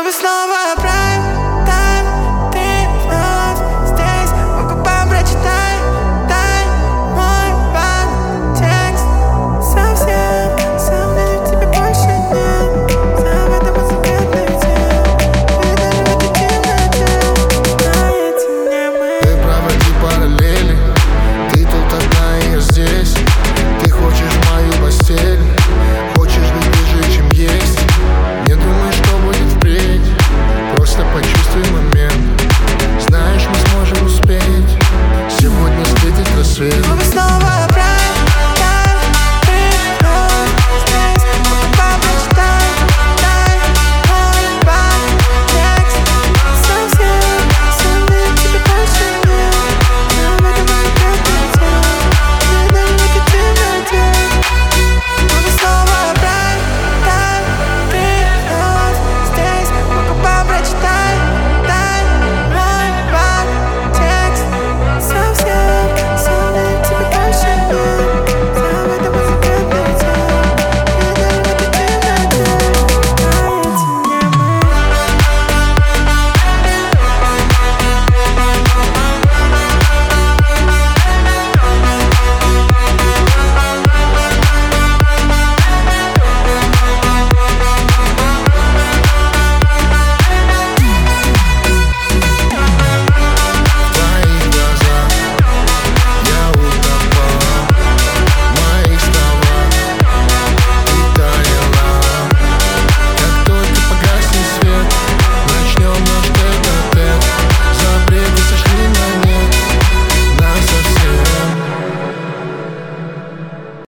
Love is not my